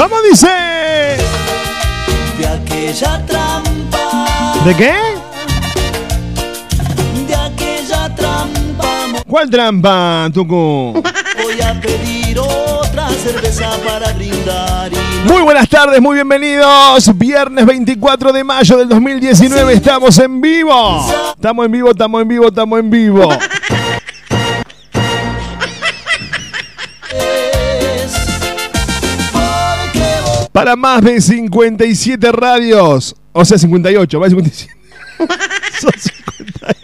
¿Cómo dice? de aquella trampa. ¿De qué? De aquella trampa. ¿Cuál trampa, Tucu? Voy a pedir otra cerveza para brindar y Muy buenas tardes, muy bienvenidos. Viernes 24 de mayo del 2019, estamos en vivo. Estamos en vivo, estamos en vivo, estamos en vivo. Para más de 57 radios. O sea, 58, más de 57. Son 58.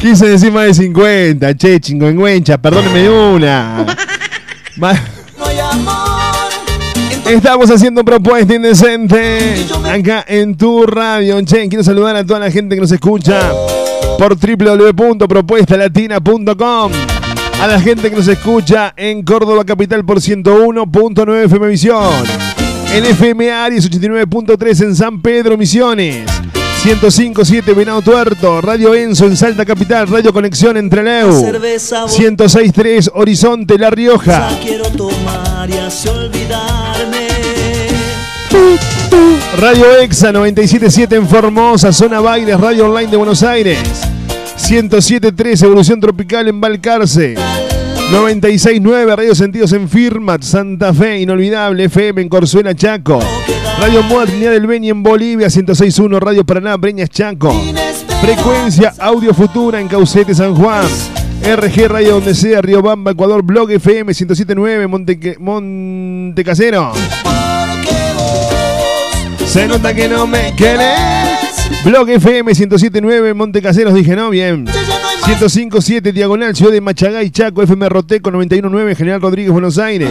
Quise decir más de 50, che, chingüengüencha, perdóneme una. Estamos haciendo propuesta indecente acá en tu radio. Che, quiero saludar a toda la gente que nos escucha por www.propuestalatina.com. A la gente que nos escucha en Córdoba Capital por 101.9 FM Visión. En FM Aries 89.3 en San Pedro Misiones. 105.7 Venado Tuerto, Radio Enzo en Salta Capital, Radio Conexión entre Leu. cerveza voy 106.3 Horizonte La Rioja. quiero tomar y así olvidarme. Radio Exa 977 en Formosa, Zona Bailes, Radio Online de Buenos Aires. 107.3 Evolución Tropical en Balcarce. 96.9 Radio Sentidos en Firmat, Santa Fe, Inolvidable FM en Corzuela, Chaco. Radio Moda Trinidad del Beni en Bolivia, 106.1 Radio Paraná, Breñas, Chaco. Frecuencia Audio Futura en Caucete, San Juan. RG Radio Donde Sea, Río Bamba, Ecuador, Blog FM 107.9 Monte, Monte Casero. Se nota que no me querés. Blog FM 107.9 Montecaseros, dije no, bien. 105.7 Diagonal, Ciudad de Machagay, Chaco, FM Roteco 91.9 General Rodríguez, Buenos Aires.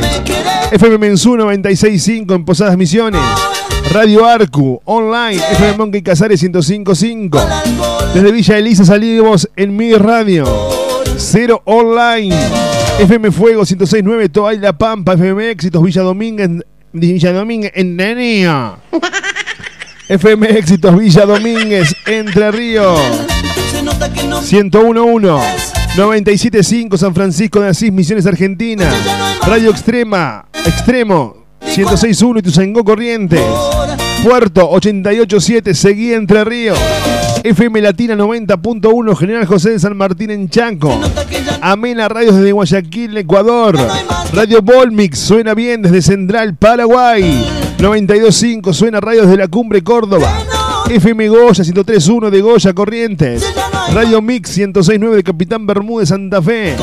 FM Mensú 96.5 en Posadas Misiones. Radio Arcu, online, FM Monkey Casares 105.5. Desde Villa Elisa salimos en Mi Radio. Cero Online. FM Fuego 106.9 Toay La Pampa, FM Éxitos Villa Domínguez, Villa en Nenea. FM Éxitos Villa Domínguez, Entre Ríos. 101.1. 97.5 San Francisco de Asís, Misiones Argentina. Radio Extrema, Extremo. 106.1 Ituzaingó Corrientes. Puerto 88.7 Seguí Entre Ríos. FM Latina 90.1 General José de San Martín en Chaco. Amena Radios desde Guayaquil, Ecuador. Radio Volmix suena bien desde Central, Paraguay. 92.5 suena Radios de la Cumbre, Córdoba. FM Goya 103.1 de Goya, Corrientes. Radio Mix 106.9 de Capitán Bermúdez, Santa Fe.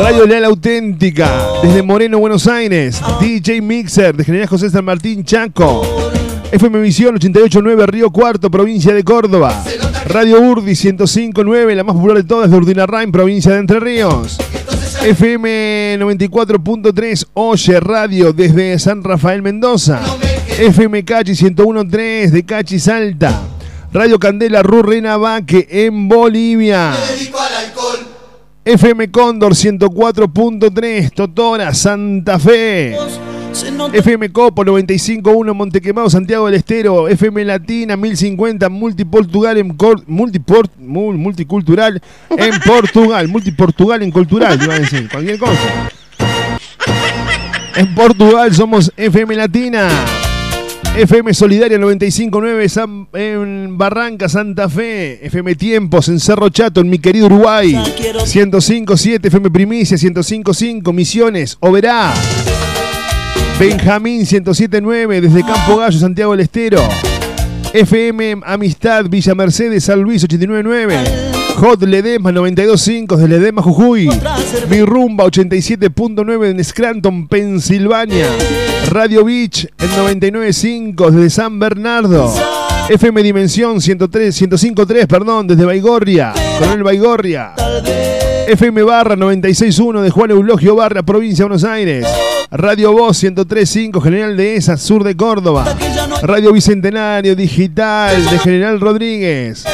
Radio Leal Auténtica desde Moreno, Buenos Aires. DJ Mixer de General José San Martín, Chaco. FM Visión 88.9 Río Cuarto, provincia de Córdoba. Radio Urdi 105.9, la más popular de todas de Urdinarrain, provincia de Entre Ríos. FM 94.3 Oye Radio desde San Rafael Mendoza. FM Cachi 101.3 de Cachi Salta. Radio Candela Rurrena Vaque en Bolivia. FM Cóndor 104.3 Totora Santa Fe. FM Copo 95.1 Montequemado, Santiago del Estero, FM Latina 1050 Multiportugal en multiport, multicultural en Portugal, Multiportugal en cultural, iba a decir, cualquier cosa. En Portugal somos FM Latina. FM Solidaria 95.9 en Barranca, Santa Fe. FM Tiempos en Cerro Chato, en mi querido Uruguay. 105.7 FM Primicia, 105.5 Misiones, Oberá. Benjamín 107.9 desde Campo Gallo, Santiago del Estero. FM Amistad, Villa Mercedes, San Luis 89.9. Hot Ledema 92.5 desde Ledema, Jujuy. Mi Rumba 87.9 en Scranton, Pensilvania. Radio Beach en 99.5 desde San Bernardo. FM Dimensión 103, 105.3, perdón, desde Baigorria. Coronel Baigorria. FM Barra 96.1 de Juan Eulogio Barra, provincia de Buenos Aires. Radio Voz 103.5, General de ESA, sur de Córdoba. Radio Bicentenario Digital de General Rodríguez.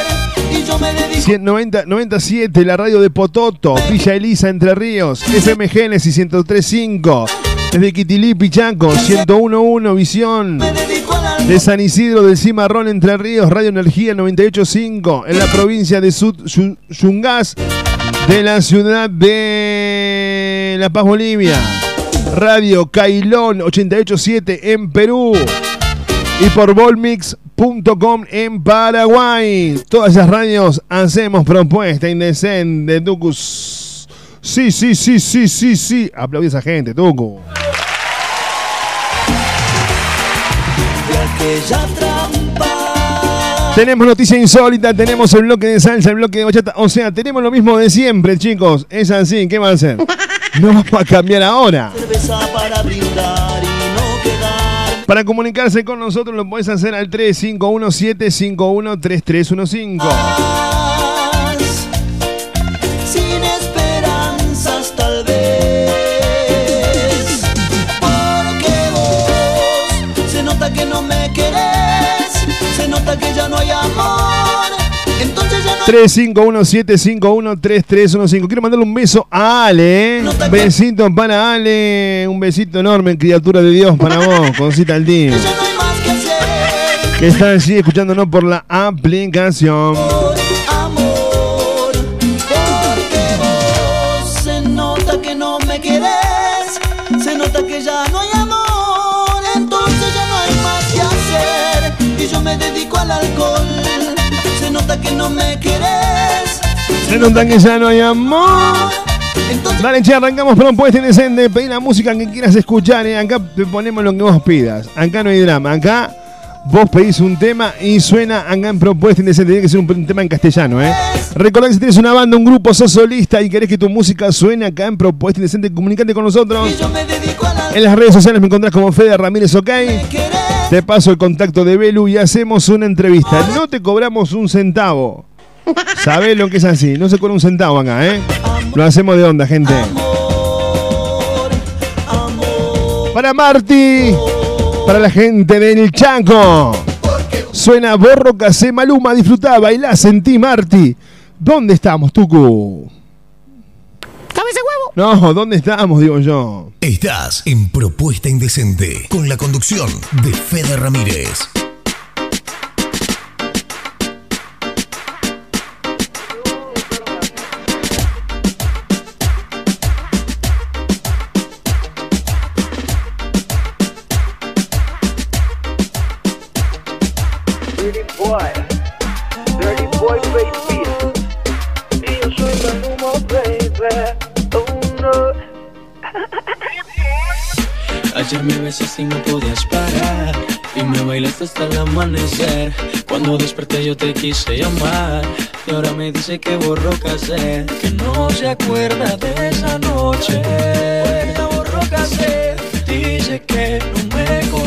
97, la radio de Pototo, Villa Elisa, Entre Ríos, FM Génesis 103.5, desde Quitilí, Pichanco, 101.1, Visión, de San Isidro del Cimarrón, Entre Ríos, Radio Energía 98.5, en la provincia de Sud Yungas, de la ciudad de La Paz, Bolivia, Radio Cailón 88.7 en Perú, y por Volmix.com en Paraguay. Todas esas radios hacemos propuesta indecente, Tucus. Sí, sí, sí, sí, sí, sí. Aplaudí a esa gente, Tucu. Tenemos noticia insólita, tenemos el bloque de salsa, el bloque de bachata. O sea, tenemos lo mismo de siempre, chicos. Es así, ¿qué va a hacer? No vamos a cambiar ahora. para brindar para comunicarse con nosotros lo puedes hacer al 351-751-3315. Sin esperanzas tal vez. Porque vos se nota que no me querés, se nota que ya no hay amor. 351-751-3315. Quiero mandarle un beso a Ale. Besito para Ale. Un besito enorme, criatura de Dios, para vos, cosita al día. Que está así escuchándonos por la aplicación. Se nota que ya no hay amor. Dale, che, arrancamos propuesta indecente. Pedí la música que quieras escuchar. ¿eh? Acá te ponemos lo que vos pidas. Acá no hay drama. Acá vos pedís un tema y suena acá en propuesta indecente. Tiene que ser un, tema en castellano, ¿eh? Recordá que si tienes una banda, un grupo, sos solista y querés que tu música suene acá en propuesta indecente, comunicate con nosotros. En las redes sociales me encontrás como Fede Ramírez OK. Te paso el contacto de Belu y hacemos una entrevista. No te cobramos un centavo. ¿Sabés lo que es así? No se cobra un centavo acá, ¿eh? Lo hacemos de onda, gente. Para Marty, para la gente del Chaco. Suena Borro Casé Maluma, disfrutá, bailá, sentí Marty. ¿Dónde estamos, Tucu? No, ¿dónde estamos, digo yo? Estás en Propuesta Indecente, con la conducción de Fede Ramírez. Ayer me besaste y no podías parar. Y me bailaste hasta el amanecer. Cuando desperté yo te quise llamar. Y ahora me dice que borró casé Que no se acuerda de esa noche. Porque borró casé Dice que no me conoce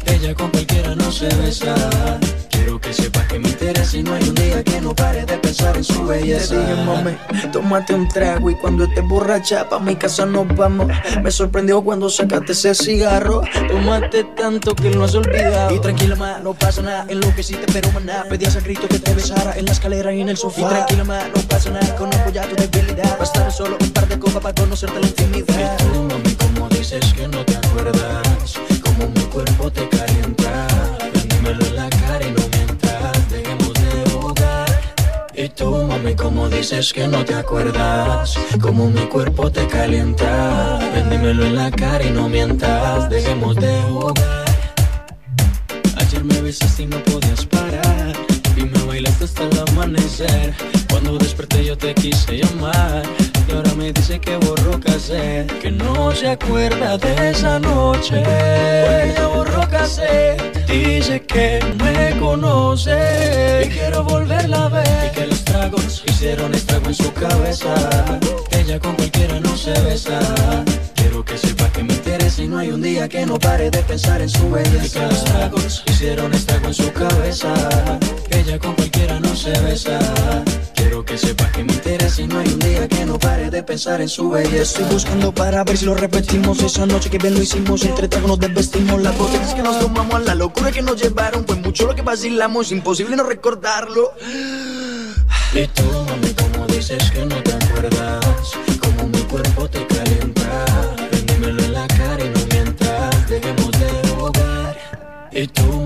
Ella con cualquiera no se besa. Quiero que sepas que me interesa y no hay un día que no pare de pensar en su belleza. Te dije, mami, tómate un trago y cuando estés borracha pa' mi casa nos vamos. Me sorprendió cuando sacaste ese cigarro. Tómate tanto que lo has olvidado. Y tranquila, ma, no pasa nada. En lo que sí te pero maná. Pedías a grito que te besara en la escalera y en el sofá. Y tranquila, ma, no pasa nada. Conozco ya tu debilidad. Bastará solo un par de copas para conocerte la intimidad. Y tú, mami, como dices que no te acuerdas. Como mi cuerpo te calienta. Dímelo en la cara y no mientas. Dejemos de jugar. Y tú, mami, como dices que no te acuerdas. Como mi cuerpo te calienta. Dímelo en la cara y no mientas. Dejemos de jugar. Ayer me besaste y no podías parar. Y me bailaste hasta el amanecer. Cuando desperté yo te quise llamar. Y ahora me dice que borró casé. Que no se acuerda de esa noche. Porque borró casé. Dice que me conoce. Y quiero volverla a ver. Y que los tragos hicieron estrago en su cabeza. Ella con cualquiera no se besa. Quiero que sepa que me interesa y no hay un día que no pare de pensar en su belleza. Y que los tragos hicieron estrago en su cabeza. Ella con cualquiera no se besa. Quiero que sepa que me interesa y no hay un día que no pare de pensar en su belleza. Estoy buscando para ver si lo repetimos Esa noche que bien lo hicimos Entre tragos nos desvestimos Las botellas que nos tomamos A la locura que nos llevaron Fue mucho lo que vacilamos Imposible no recordarlo Y tú, mami, como dices que no te acuerdas Como mi cuerpo te calienta Y tú,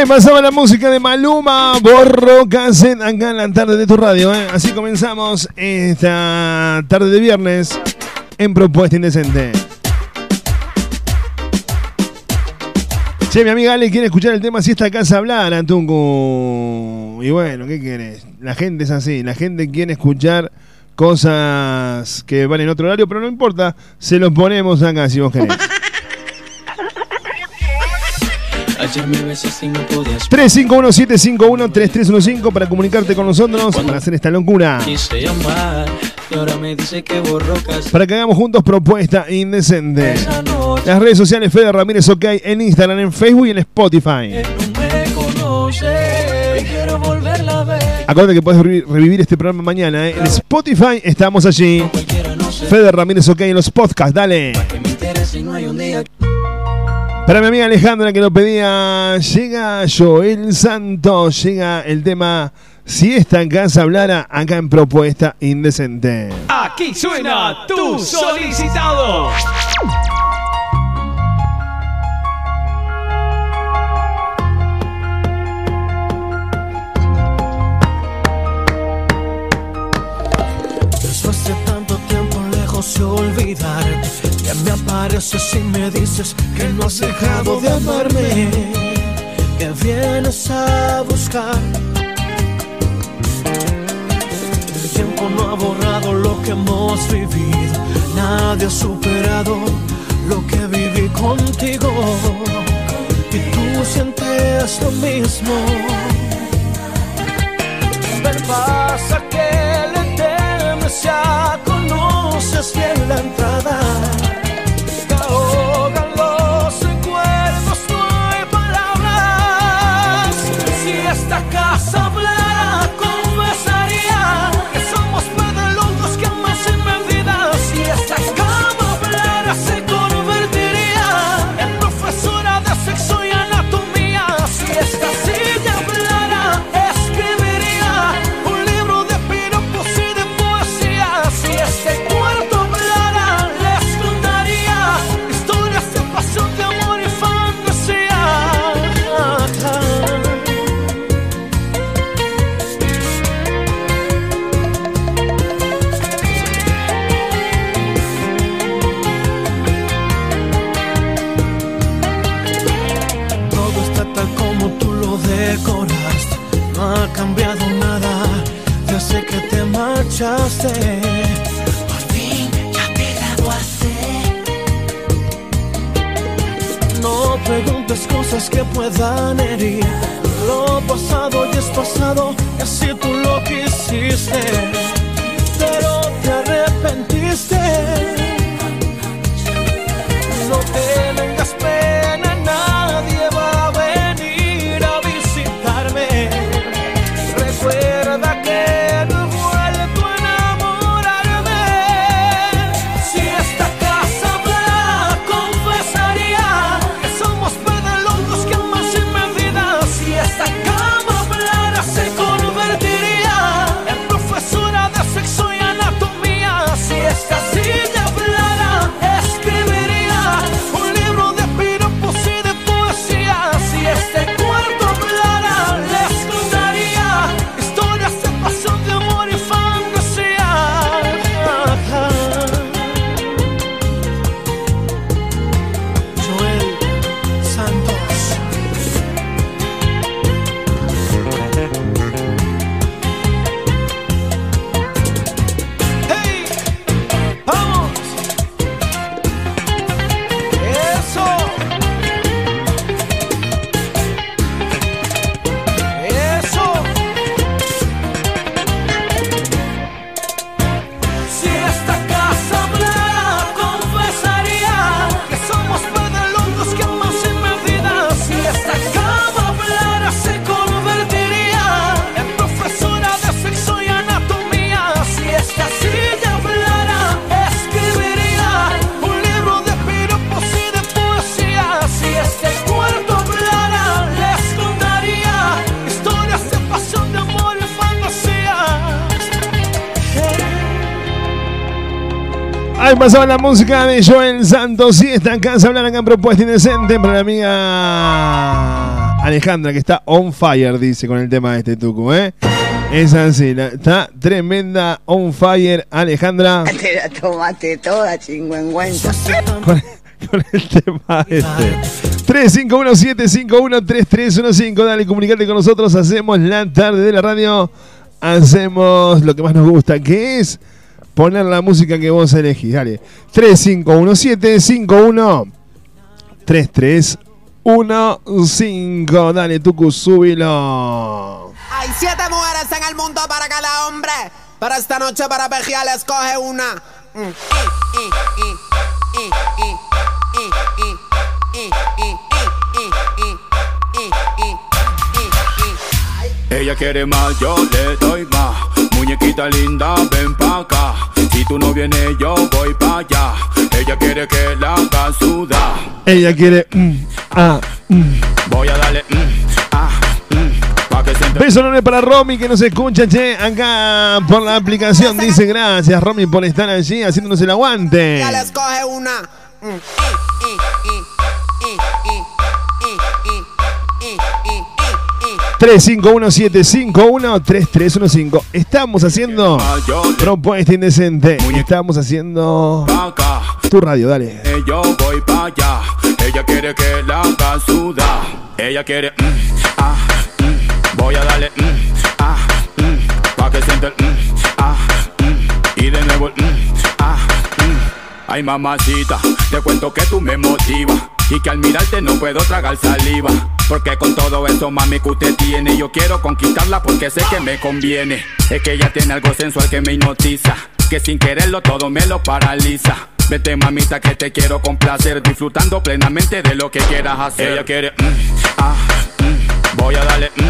Ahí pasaba la música de Maluma, Borro Cassette, acá en la tarde de tu radio. ¿eh? Así comenzamos esta tarde de viernes en Propuesta Indecente. Che, mi amiga Ale quiere escuchar el tema Si esta casa hablara, Tungu. Y bueno, ¿qué quieres? La gente es así, la gente quiere escuchar cosas que van en otro horario, pero no importa, se los ponemos acá si vos querés. Ayer me besaste y no podías 351-751-3315 para comunicarte con nosotros, para hacer esta locura. Quise llamar y ahora me dice que borró casé. Para que hagamos juntos propuesta indecente. Las redes sociales Fede Ramírez OK en Instagram, en Facebook y en Spotify. Acuérdate que puedes revi- revivir este programa mañana. ¿eh? En Spotify estamos allí. Fede Ramírez OK en los podcasts, dale. Para mi amiga Alejandra que lo pedía, llega Joel Santos, llega el tema Si esta casa hablara acá en Propuesta Indecente. Aquí suena tu solicitado. Después de tanto tiempo lejos de olvidarte Ya me apareces y me dices que no has dejado de amarme Que vienes a buscar. El tiempo no ha borrado lo que hemos vivido Nadie ha superado lo que viví contigo. Y tú sientes lo mismo. Pero pasa que le temes ya conoces bien la entrada cosas que puedan herir. Lo pasado ya es pasado, y así tú lo quisiste. Pero te arrepentiste. Pasaba la música de Joel Santos y esta casa hablan han propuesta indecente para la amiga Alejandra que está on fire, dice con el tema de este tucu, ¿eh? Es así, la- está tremenda on fire Alejandra Te la tomaste toda, chingüengüenza. con, con el tema este. 351-751-3315, dale, comunicate con nosotros, hacemos la tarde de la radio, hacemos lo que más nos gusta, que es poner la música que vos elegís, dale. 3517-51-3315, dale, Tucu, súbilo. Hay siete mujeres en el mundo para cada hombre. Pero esta noche para Pejial escoge una. Mm. Ella quiere más, yo le doy más. Muñequita linda, ven pa' acá. Si tú no vienes, yo voy pa' allá. Ella quiere que la haga sudar. Ella quiere... mm, ah, mm. Voy a darle, mm, ah, mm, pa' que sienta. Beso enorme para Romy que nos escucha, che, acá por la aplicación. Dice gracias, Romy, por estar allí haciéndonos el aguante. Pejial escoge una. Mm. 351-751-3315. Estamos haciendo propuesta indecente. Estamos haciendo tu radio, dale. Eh, Yo voy pa' allá. Ella quiere que la haga sudar. Ella quiere, mm, ah, mm, voy a darle, mm, ah, mm, pa' que sienta el, mm, ah, mm, y de nuevo el, ah. Ay mamacita, te cuento que tú me motivas y que al mirarte no puedo tragar saliva. Porque con todo eso mami que usted tiene yo quiero conquistarla porque sé que me conviene. Es que ella tiene algo sensual que me hipnotiza, que sin quererlo todo me lo paraliza. Vete mamita que te quiero complacer Disfrutando plenamente de lo que quieras hacer Ella quiere, mm, ah, mm, voy a darle, mm,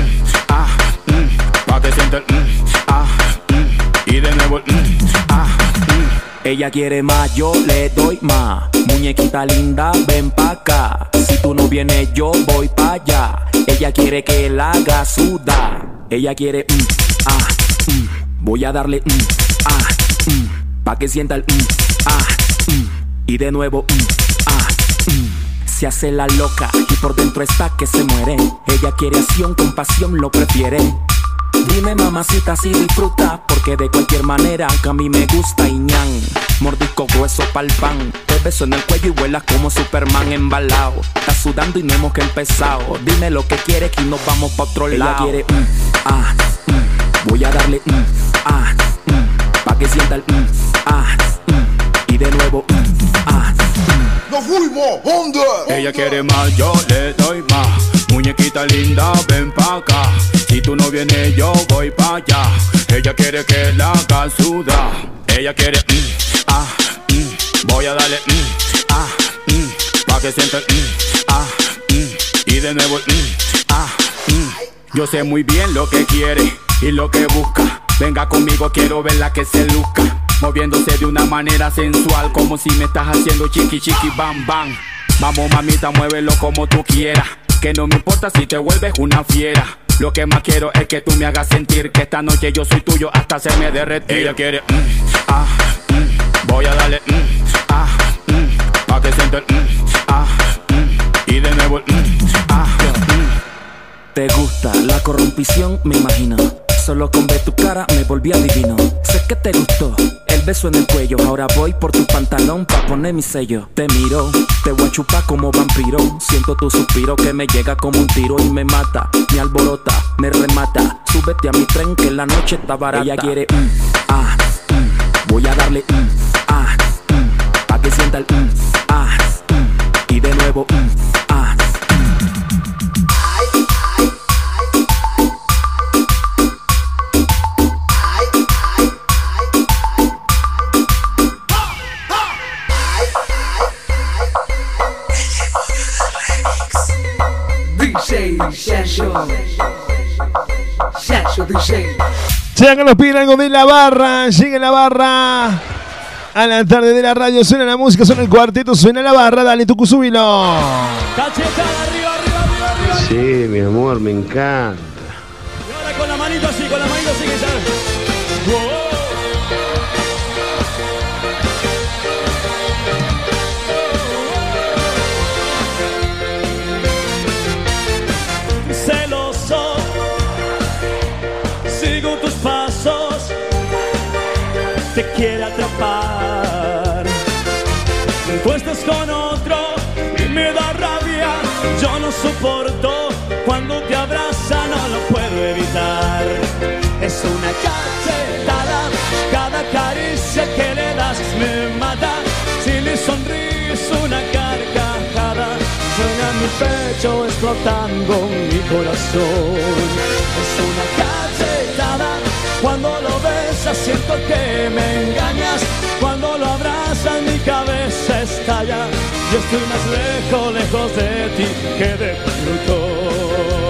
ah, mm, pa' que sienta el, mm, ah, mm, y de nuevo el, mm, ah, mm. Ella quiere más, yo le doy más. Muñequita linda, ven pa' acá. Si tú no vienes, yo voy pa' allá. Ella quiere que la haga sudar. Ella quiere, mm, ah, mm. voy a darle, mm, ah, mm. pa' que sienta el, mm, ah, mm. y de nuevo, ah. Se hace la loca y por dentro está que se muere. Ella quiere acción, con pasión lo prefiere. Dime mamacita si disfruta Porque de cualquier manera que a mí me gusta y ñan Mordisco grueso pa'l pan Te beso en el cuello y vuelas como Superman embalado Estás sudando y no hemos que empezado Dime lo que quieres que nos vamos pa' otro Ella lado quiere, mm, ah, mm, Voy a darle mm, ah, mm, Pa' que sienta el mm, ah, mm, Y de nuevo mm, ah, mm. nos fuimos, ¿dónde? Ella quiere más, yo le doy más. Muñequita linda, ven pa' acá. Si tú no vienes, yo voy pa' allá. Ella quiere que la haga sudar. Ella quiere, mm, ah, mm, voy a darle, mm, ah, mm, pa' que sienta, mm, ah, mm, y de nuevo, ah. Yo sé muy bien lo que quiere y lo que busca. Venga conmigo, quiero verla que se luzca. Moviéndose de una manera sensual, como si me estás haciendo chiqui chiqui bam bam. Vamos mamita, muévelo como tú quieras. Que no me importa si te vuelves una fiera. Lo que más quiero es que tú me hagas sentir que esta noche yo soy tuyo hasta se me derretir. Ella quiere, mm, ah, mm, voy a darle, mm, ah, mm, pa' que sienta el, mm, ah, mm, y de nuevo el, mm, ah, Te gusta la corrompición, me imagino. Solo con ver tu cara me volví adivino. Sé que te gustó el beso en el cuello. Ahora voy por tu pantalón pa' poner mi sello. Te miro, te voy a chupar como vampiro. Siento tu suspiro que me llega como un tiro y me mata. Me alborota, me remata. Súbete a mi tren que la noche está barata. Ella quiere, mm, ah, mm. voy a darle, mm, ah, mm. pa' que sienta el, mm, ah, mm. y de nuevo, mm, DJ. Sean que nos piden algo de la barra, llega la barra. A la tarde de la radio suena la música, suena el cuarteto, suena la barra, dale tu súbilo. Sí, mi amor, me encanta. Ahora con la manito así, con la manito así que ya. Con otro y me da rabia, yo no soporto cuando te abraza, no lo puedo evitar. Es una cachetada, cada caricia que le das me mata. Si le sonríes una carcajada, suena mi pecho explotando mi corazón. Es una cachetada, cuando lo besas siento que me engañas. Cabeza estalla. Yo estoy más lejos, lejos de ti que de Plutón.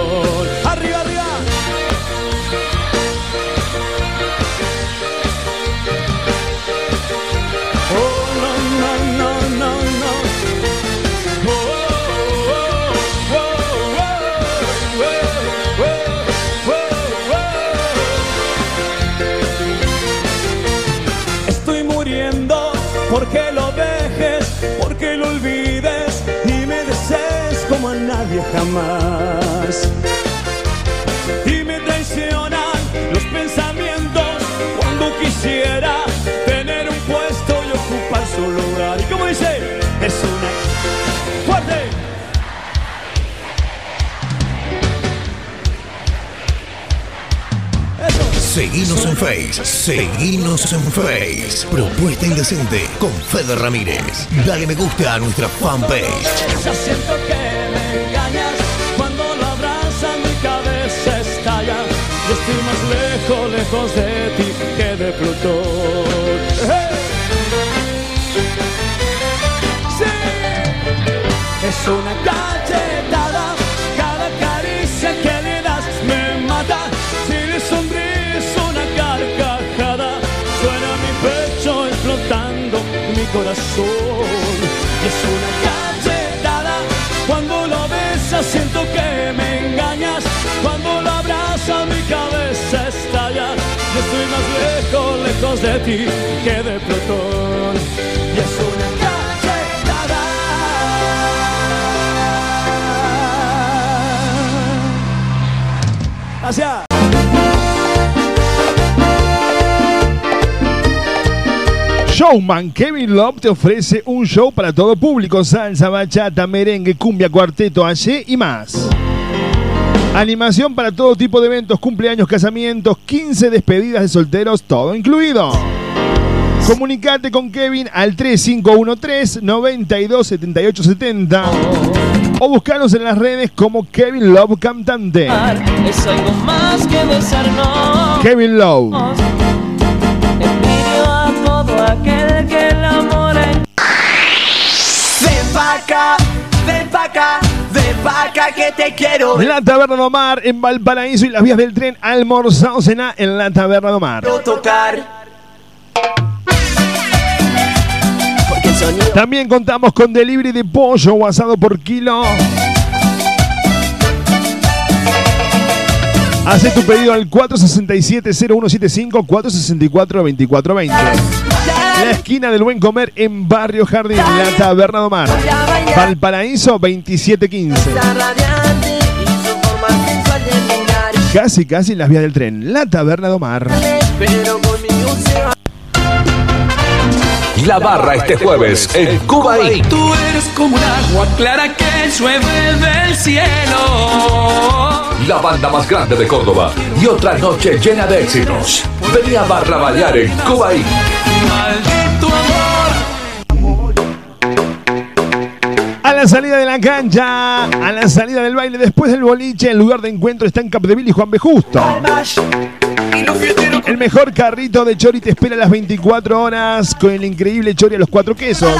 Nadie jamás. Y me traicionan los pensamientos cuando quisiera tener un puesto y ocupar su lugar. ¿Y como dice? Es una fuerte. Seguinos en Face, seguinos en Face. Propuesta Indecente con Fede Ramírez. Dale me gusta a nuestra fanpage. Estoy más lejos, lejos de ti que de Plutón. Sí. Es una cachetada, cada caricia que le das me mata. Si le sonríes una carcajada, suena mi pecho explotando mi corazón. Es una cachetada, cuando lo besas engañas. Cuando lo abrazas mi cabeza estalla. Yo estoy más lejos, lejos de ti que de Plutón. Y es una cachetada. Gracias. Showman Kevin Love te ofrece un show para todo público, salsa, bachata, merengue, cumbia, cuarteto, allí y más. Animación para todo tipo de eventos, cumpleaños, casamientos, 15 despedidas de solteros, todo incluido. Comunicate con Kevin al 3513-927870 o buscanos en las redes como Kevin Love Cantante. Es algo más que besarnos. Kevin Love. Envidio a todo aquel que el amor en- Ven pa' acá, ven pa' acá, que te quiero ver. La Taberna de Omar en Valparaíso y las vías del tren almorzado cena en la Taberna de Omar. tocar. También contamos con delivery de pollo o asado por kilo. Hace tu pedido al 467-0175 464-2420. La esquina del buen comer en Barrio Jardín, la Taberna de Omar. Valparaíso 2715. radiante y su forma sensual de mirar. Casi, casi en las vías del tren, la Taberna de Omar. Pero conmigo se va. La barra este jueves en Cuba. Tú eres como un agua clara que llueve del cielo. La banda más grande de Córdoba. Y otra noche llena de éxitos. Venía a barra bailar en Cuba. A la salida de la cancha, a la salida del baile, después del boliche, el lugar de encuentro está en Capdeville y Juan B. Justo. El mejor carrito de chori te espera las 24 horas con el increíble chori a los cuatro quesos.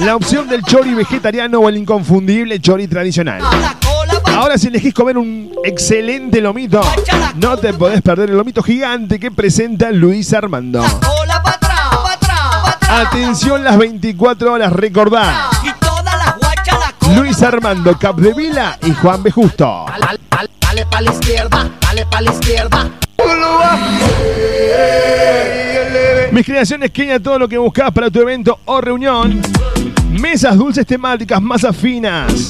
La opción del chori vegetariano o el inconfundible chori tradicional. Ahora si elegís comer un excelente lomito, no te podés perder el lomito gigante que presenta Luis Armando. Atención las 24 horas, recordá. Luis Armando Capdevila y Juan B. Justo. Dale pa' la izquierda, dale pa' la izquierda. Mis creaciones Kenia, todo lo que buscas para tu evento o reunión. Mesas dulces temáticas, masas finas,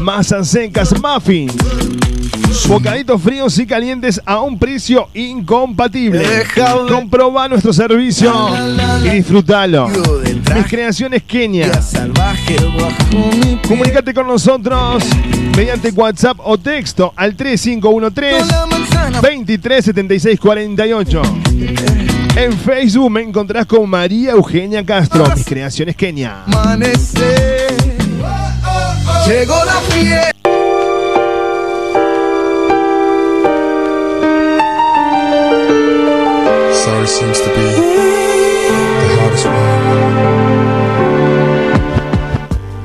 masas secas, muffins. Bocaditos fríos y calientes a un precio incompatible. Comproba nuestro servicio y disfrútalo. Mis creaciones Kenia. Comunicate con nosotros mediante WhatsApp o texto al 3513 237648. En Facebook me encontrás con María Eugenia Castro, mis creaciones Kenia. Llegó la fiesta. Sorry seems to be the hardest one.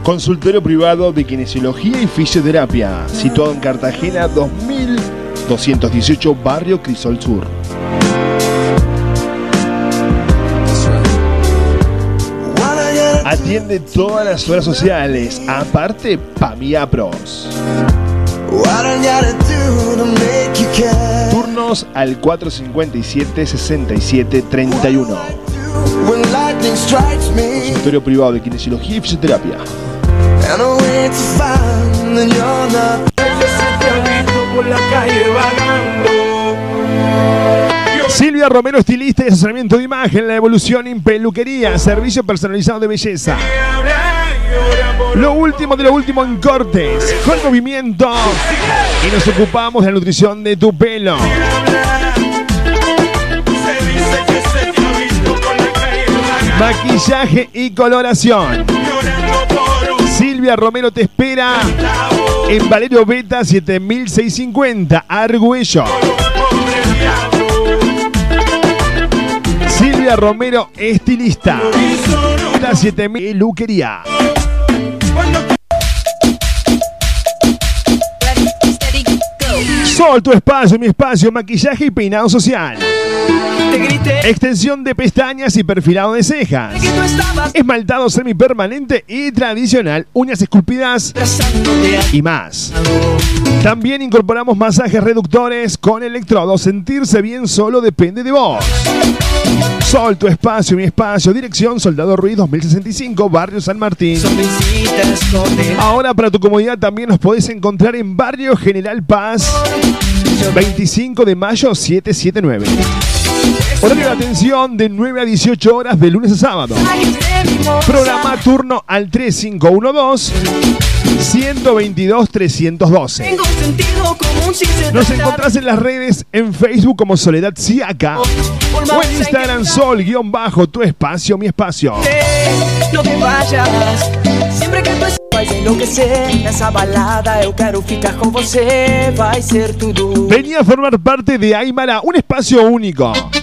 Consultorio privado de kinesiología y fisioterapia, situado en Cartagena 2218, barrio Crisol Sur. Atiende todas las horas sociales, aparte Pamia Pros. Al 457-6731. Consultorio privado de kinesiología y fisioterapia. Silvia Romero, estilista y asesoramiento de imagen, la evolución en peluquería, servicio personalizado de belleza. Lo último de lo último en cortes, con movimiento. Y nos ocupamos de la nutrición de tu pelo. Maquillaje y coloración. Silvia Romero te espera en Valerio Beta 7650, Argüello. Romero, estilista. La 7000 Luquería. Sol, tu espacio, mi espacio, maquillaje y peinado social. Extensión de pestañas y perfilado de cejas. Esmaltado semipermanente y tradicional, uñas esculpidas y más. También incorporamos masajes reductores con electrodos. Sentirse bien solo depende de vos. Sol, tu espacio, mi espacio. Dirección Soldado Ruiz 2065, Barrio San Martín. Ahora para tu comodidad también nos podés encontrar en Barrio General Paz 25 de mayo 779. Horario de atención de 9 a 18 horas de lunes a sábado. Programa turno al 3512 122 312. Tengo un sentido común sin ser Nos encontrás en las redes en Facebook como Soledad Siaca o en Instagram Sol guion bajo tu espacio, mi espacio. No te vayas que tu vai enlouquecer Nessa balada eu quero ficar com você Vai ser tudo Venía a formar parte de Aymara, un espacio único.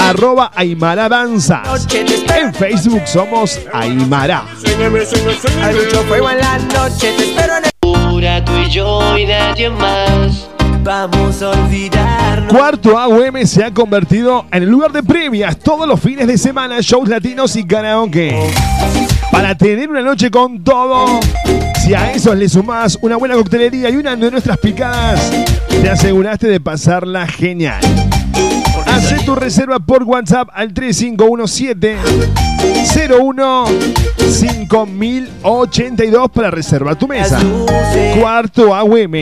arroba Aymara Danzas. En Facebook somos Aymara. Hay mucho fuego en la noche Te espero en el tú y yo y nadie más. Vamos a olvidarnos Cuarto AUM se ha convertido en el lugar de previas todos los fines de semana, shows latinos y karaoke. Para tener una noche con todo, si a eso le sumás una buena coctelería y una de nuestras picadas, te aseguraste de pasarla genial. Hacé tu reserva por WhatsApp al 3517 01 5082 para reservar tu mesa. Cuarto AUM.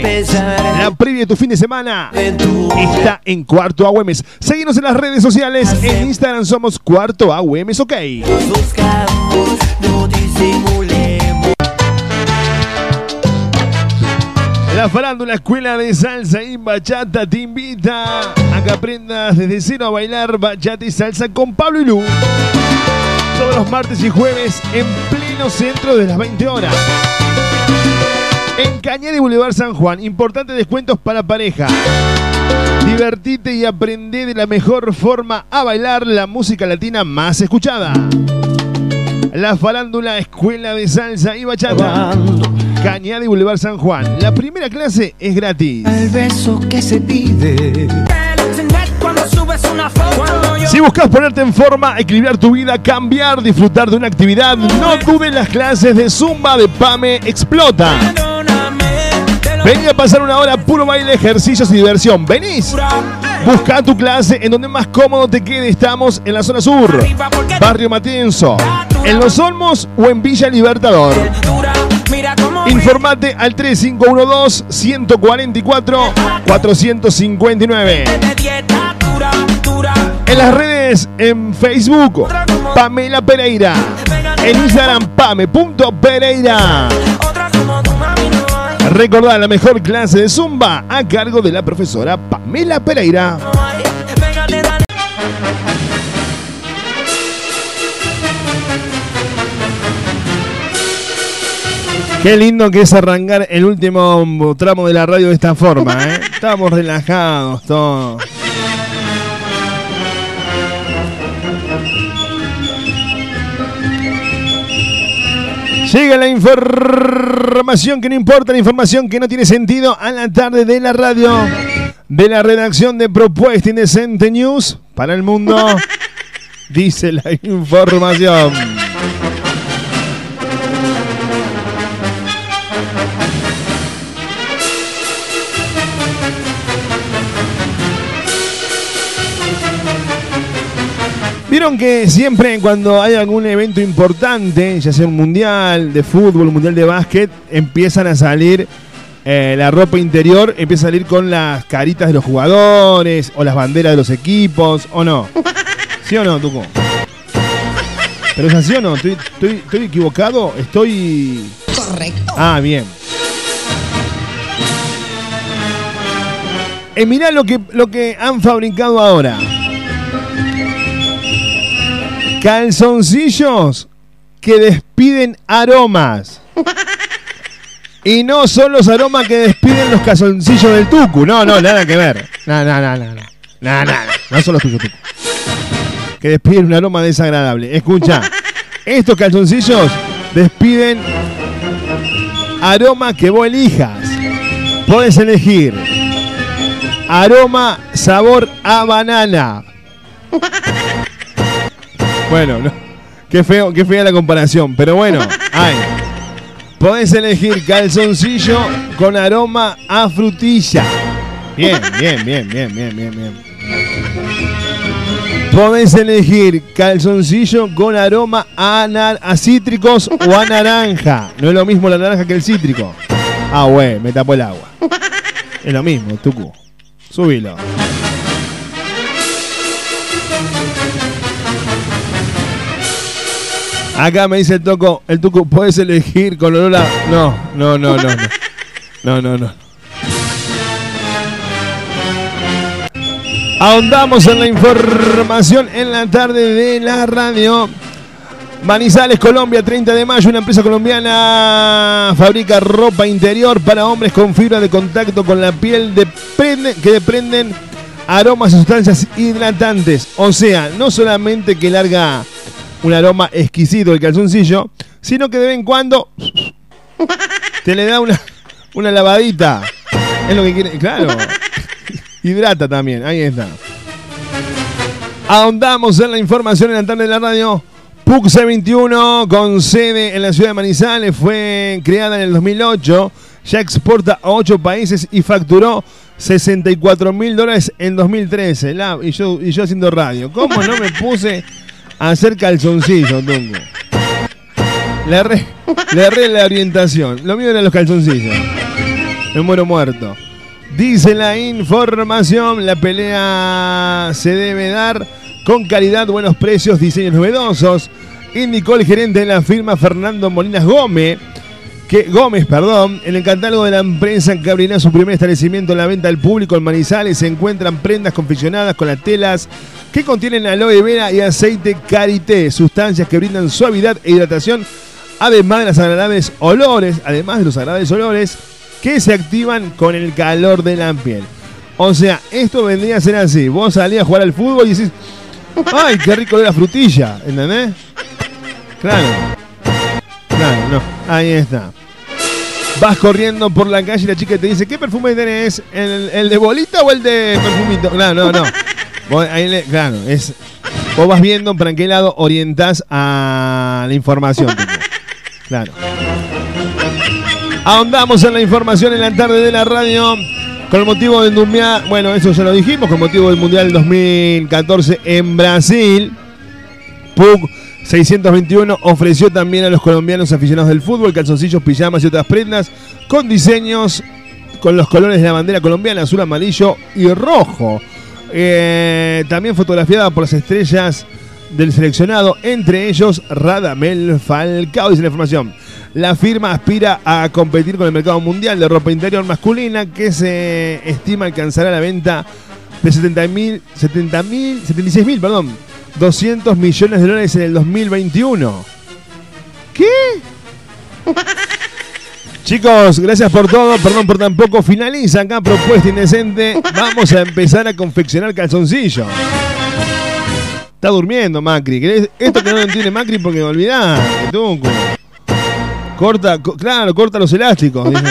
La previa de tu fin de semana está en Cuarto AUM. Seguimos en las redes sociales. En Instagram somos Cuarto AUM. Ok. No disimulemos La farándula Escuela de Salsa y Bachata te invita a que aprendas desde cero a bailar bachata y salsa con Pablo y Lu. Todos los martes y jueves en pleno centro de las 20 horas. En Cañada y Boulevard San Juan, importantes descuentos para pareja. Divertite y aprende de la mejor forma a bailar la música latina más escuchada. La farándula Escuela de Salsa y Bachata. Cañada y Boulevard San Juan. La primera clase es gratis. El beso que se pide Cuando subes una foto yo Si buscas ponerte en forma, equilibrar tu vida, cambiar, disfrutar de una actividad, no dudes las clases de Zumba de Pame Explota. Vení a pasar una hora puro baile, ejercicios y diversión. ¿Venís? Busca tu clase en donde más cómodo te quede. Estamos en la zona sur, Barrio Matienzo, en Los Olmos o en Villa Libertador. Informate al 3512-144-459. de dieta dura, dura En las redes, en Facebook, Pamela Pereira. En Instagram, pame.pereira. Recordá la mejor clase de Zumba a cargo de la profesora Pamela Pereira. Qué lindo que es arrancar el último tramo de la radio de esta forma, ¿eh? Estamos relajados todos. Llega la información que no importa, la información que no tiene sentido a la tarde de la radio de la redacción de Propuesta Indecente News para el mundo. Dice la información. Vieron que siempre cuando hay algún evento importante, ya sea un mundial de fútbol, un mundial de básquet, empiezan a salir eh, la ropa interior, empieza a salir con las caritas de los jugadores o las banderas de los equipos, ¿o no? ¿Sí o no, Tuco? ¿Pero es así o no? ¿Estoy, estoy- estoy equivocado? ¿Estoy...? Correcto. Ah, bien. Eh, mirá lo que, lo que han fabricado ahora. Calzoncillos que despiden aromas. Y no son los aromas que despiden los calzoncillos del tucu. No, no, nada que ver. No, no, no, no. No, no, no, son los tuyos, tucu. Que despiden un aroma desagradable. Escucha, estos calzoncillos despiden aroma que vos elijas. Podés elegir aroma, sabor a banana. Bueno, no. qué feo, qué fea la comparación, pero bueno, hay. Podés elegir calzoncillo con aroma a frutilla. Bien, bien, bien, bien, bien, bien, bien. Podés elegir calzoncillo con aroma a, a cítricos o a naranja. No es lo mismo la naranja que el cítrico. Ah, güey, me tapó el agua. Es lo mismo, Tucu. Subilo. Acá me dice el toco, el tuco, puedes elegir con olor a. No, no, no, no, no. No, no, no. Ahondamos en la información en la tarde de la radio. Manizales, Colombia, 30 de mayo, una empresa colombiana fabrica ropa interior para hombres con fibra de contacto con la piel desprende- que desprenden aromas y sustancias hidratantes. O sea, no solamente que larga un aroma exquisito el calzoncillo, sino que de vez en cuando te le da una, una lavadita. Es lo que quiere, claro. Hidrata también, ahí está. Ahondamos en la información en la tarde de la radio. PUC C21, con sede en la ciudad de Manizales, fue creada en el 2008. Ya exporta a 8 países y facturó 64 mil dólares en 2013. La- y, yo, y yo haciendo radio. ¿Cómo no me puse hacer calzoncillos, Tungo? Le erré, le la orientación. Lo mío eran los calzoncillos. Me muero muerto. Dice la información, la pelea se debe dar con calidad, buenos precios, diseños novedosos. Indicó el gerente de la firma Fernando Molinas Gómez, que Gómez, perdón, en el catálogo de la empresa que abrirá su primer establecimiento en la venta al público en Manizales se encuentran prendas confeccionadas con las telas que contienen aloe vera y aceite karité, sustancias que brindan suavidad e hidratación, además de los agradables olores, además de los agradables olores que se activan con el calor de la piel. O sea, esto vendría a ser así. Vos salís a jugar al fútbol y decís, ¡ay, qué rico de la frutilla! ¿Entendés? Claro. Claro, no. Ahí está. Vas corriendo por la calle y la chica te dice, ¿qué perfume tenés? ¿El, el de bolita o el de perfumito? No, no, no. Vos ahí claro, es. Vos vas viendo para qué lado orientás a la información. Claro. Ahondamos en la información en la tarde de la radio. Con motivo del Mundial, bueno, eso ya lo dijimos, con motivo del Mundial 2014 en Brasil. PUC 621 ofreció también a los colombianos aficionados del fútbol calzoncillos, pijamas y otras prendas con diseños con los colores de la bandera colombiana, azul, amarillo y rojo. Eh, también fotografiada por las estrellas del seleccionado, entre ellos Radamel Falcao, dice la información. La firma aspira a competir con el mercado mundial de ropa interior masculina que se estima alcanzará la venta de 70 mil, 70 mil, 76 mil, perdón, 200 millones de dólares en el 2021. ¿Qué? Chicos, gracias por todo, perdón por tan poco. Finaliza acá propuesta indecente. Vamos a empezar a confeccionar calzoncillos. Está durmiendo Macri. ¿Querés- Esto que no lo entiende Macri porque me olvidás. Corta, co- claro, corta los elásticos. Dice,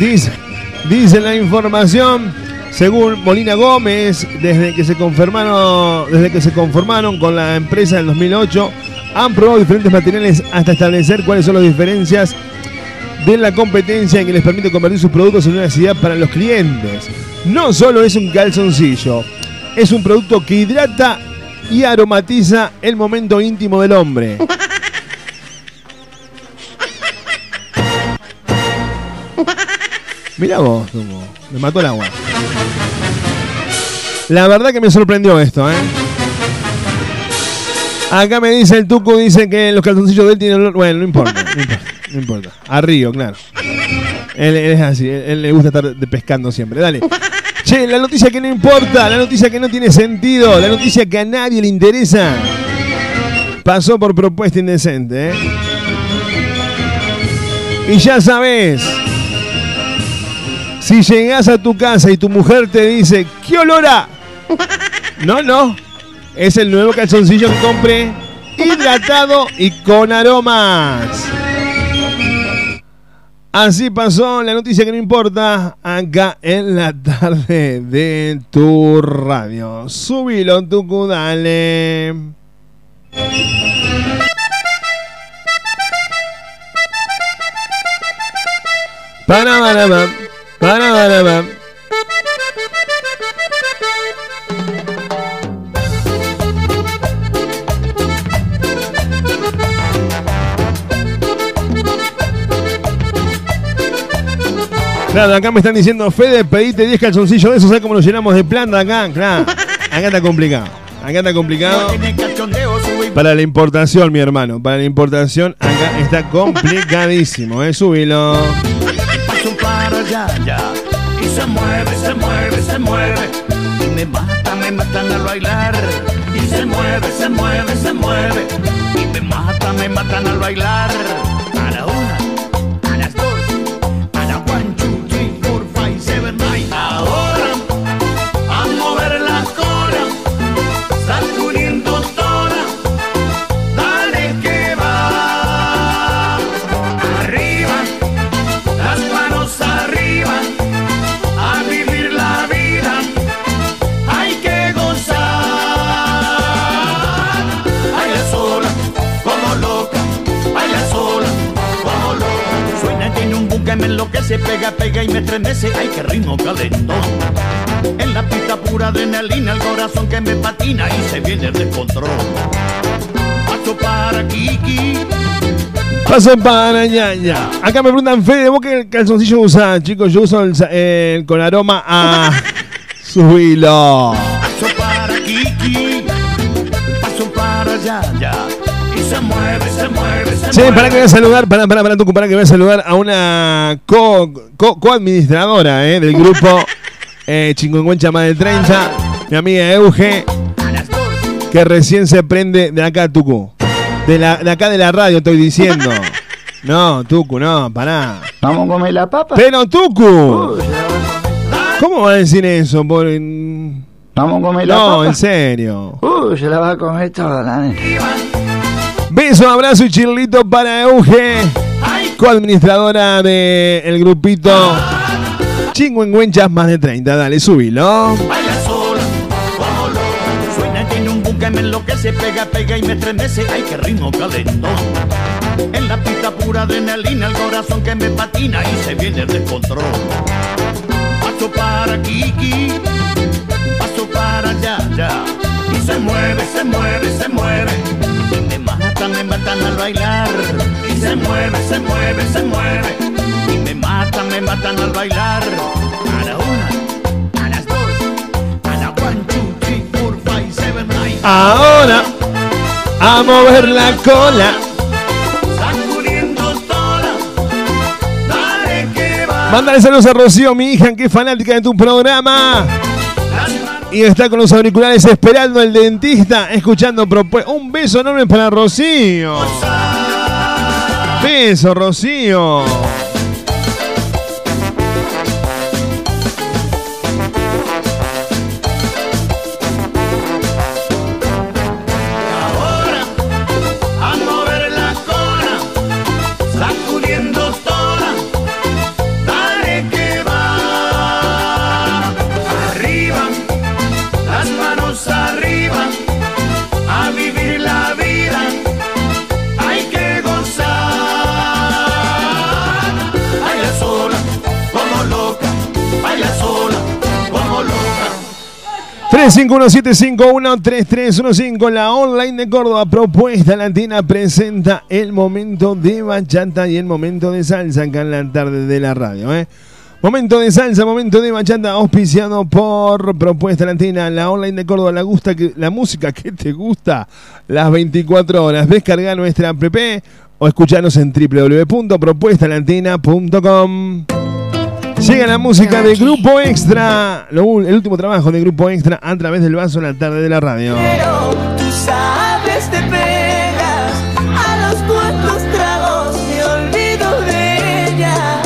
dice, dice la información. Según Molina Gómez, desde que se conformaron, desde que se conformaron con la empresa en 2008, han probado diferentes materiales hasta establecer cuáles son las diferencias de la competencia que les permite convertir sus productos en una necesidad para los clientes. No solo es un calzoncillo, es un producto que hidrata y aromatiza el momento íntimo del hombre. Mira vos, me mató el agua. La verdad que me sorprendió esto, ¿eh? Acá me dice el Tuco, dice que los calzoncillos de él tienen olor. Bueno, no importa, no importa, no importa. A Río, claro. Él, es así, él, le gusta estar de pescando siempre. Dale. Che, la noticia que no importa, la noticia que no tiene sentido, la noticia que a nadie le interesa. Pasó por propuesta indecente, ¿eh? Y ya sabes, si llegas a tu casa y tu mujer te dice, ¿qué olor a? No, no. Es el nuevo calzoncillo que compré, hidratado y con aromas. Así pasó la noticia que no importa acá en la tarde de tu radio. Subilo, Tucu, dale. Para, para, para. Claro, acá me están diciendo, Fede, pedite 10 calzoncillos de esos, ¿sabes cómo los llenamos de planta acá? Claro, acá está complicado. Acá está complicado. Para la importación, mi hermano, para la importación, acá está complicadísimo, ¿eh? Subilo. Paso para allá, ya. Y se mueve, se mueve, se mueve. Y me mata, me matan al bailar. Y se mueve, se mueve, se mueve. Y me mata, me matan al bailar. Enloquece, pega, pega y me estremece, ay qué ritmo calentón. En la pista pura adrenalina, el corazón que me patina y se viene el descontrol. Paso para Kiki. Paso para ya. Acá me preguntan, Fede, ¿vos qué calzoncillo usás? Chicos, yo uso el, con aroma a... Subilo. Paso para Kiki, paso para allá, ya. Y se mueve, se mueve, se Che, mueve. para que voy a saludar, para, para, para, Tucu, para que voy a saludar a una co- co- co-administradora eh, del grupo eh, Chingüengüencha más de 30, mi amiga Euge, que recién se prende de acá, Tucu. De, la, de acá de la radio estoy diciendo. No, Tucu, no, pará. Vamos a comer la papa. Pero Tucu, ¿cómo va a decir eso? Por... Vamos a comer la No, papa. en serio. Uh, se la va a comer toda la nena. Beso, abrazo y chirlito para Euge, coadministradora del grupito Chingüengüenchas más de 30. Dale, subilo. Baila sola, loca. Suena, tiene un boom que me enloquece, pega, pega y me estremece, ay qué ritmo calentón. En la pista pura adrenalina, el corazón que me patina y se viene el descontrol. Paso para Kiki, paso para allá, ya. Y se mueve, se mueve, se mueve. Me matan al bailar. Y se mueve, se mueve, se mueve. Y me matan, me matan al bailar. A la una, a las dos, a la one, two, three, four, five, seven, nine. Ahora, a mover la cola. Sacudiendo toda, dale que va. Mándale saludos a Rocío, mi hija, que es fanática de tu programa. Y está con los auriculares esperando el dentista, escuchando propuestas. Un beso enorme para Rocío. Beso, Rocío. 351-751-3315, la online de Córdoba, propuesta latina, presenta el momento de bachata y el momento de salsa acá en la tarde de la radio. ¿eh? Momento de salsa, momento de bachata, auspiciado por Propuesta Latina, la online de Córdoba, la, gusta la música que te gusta las 24 horas. Descarga nuestra app o escuchanos en www.propuestalatina.com. Llega la música de Grupo Extra, lo el último trabajo de Grupo Extra a través del vaso en la tarde de la radio. Pero tú sabes, te pegas a los cuantos tragos, me olvido de ella.